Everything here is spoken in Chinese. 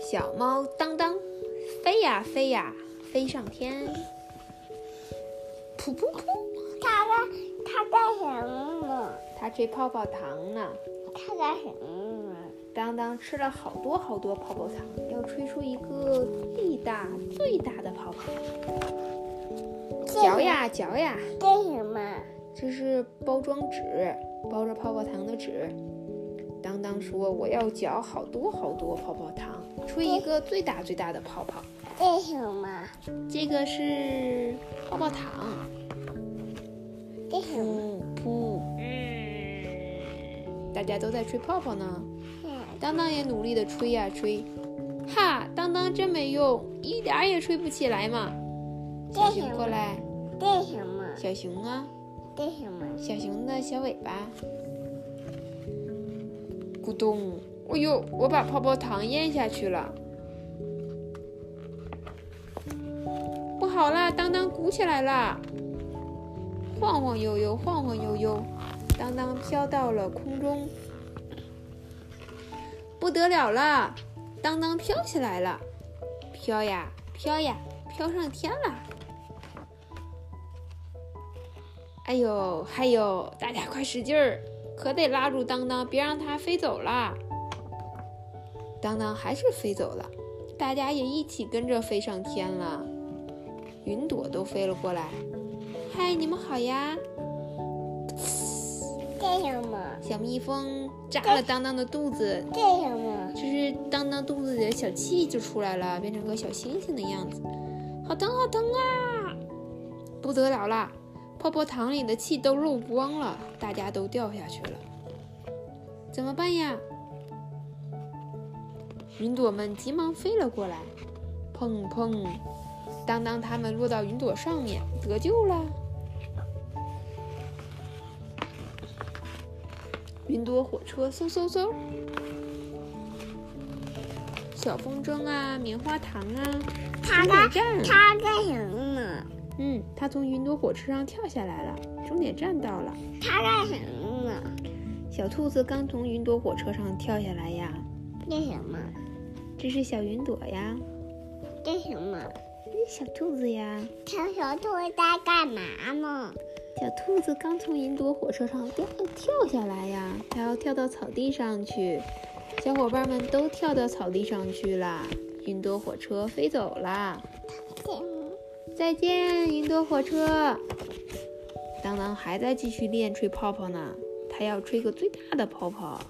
小猫当当，飞呀飞呀，飞上天。噗噗噗，它干它干什么呢？它吹泡泡糖呢。它干什么呢？当当吃了好多好多泡泡糖，要吹出一个最大最大的泡泡。嚼呀嚼呀，这什么？这是包装纸，包着泡泡糖的纸。当当说：“我要嚼好多好多泡泡糖，吹一个最大最大的泡泡。”这什么？这个是泡泡糖。这什么？噗，嗯，大家都在吹泡泡呢。嗯，当当也努力的吹呀吹，哈，当当真没用，一点儿也吹不起来嘛。小熊过来，这什么？小熊啊，这什么？小熊的小尾巴。咕咚！哎呦，我把泡泡糖咽下去了，不好啦！当当鼓起来了，晃晃悠悠，晃晃悠悠，当当飘到了空中，不得了了！当当飘起来了，飘呀飘呀，飘上天了！哎呦，还有，大家快使劲儿！可得拉住当当，别让它飞走了。当当还是飞走了，大家也一起跟着飞上天了。云朵都飞了过来，嗨，你们好呀！这什么？小蜜蜂扎了当当的肚子，这什么？就是当当肚子里的小气就出来了，变成个小星星的样子，好疼好疼啊！不得了啦！泡泡糖里的气都漏光了，大家都掉下去了，怎么办呀？云朵们急忙飞了过来，砰砰，当当他们落到云朵上面，得救了。云朵火车嗖嗖嗖，小风筝啊，棉花糖啊，它干它干什么呢？嗯，他从云朵火车上跳下来了，终点站到了。他干什么呢？小兔子刚从云朵火车上跳下来呀。这什么？这是小云朵呀。这什么？这是小兔子呀。小小兔子在干嘛呢？小兔子刚从云朵火车上跳跳下来呀，它要跳到草地上去。小伙伴们都跳到草地上去了，云朵火车飞走了。再见，云朵火车。当当还在继续练吹泡泡呢，他要吹个最大的泡泡。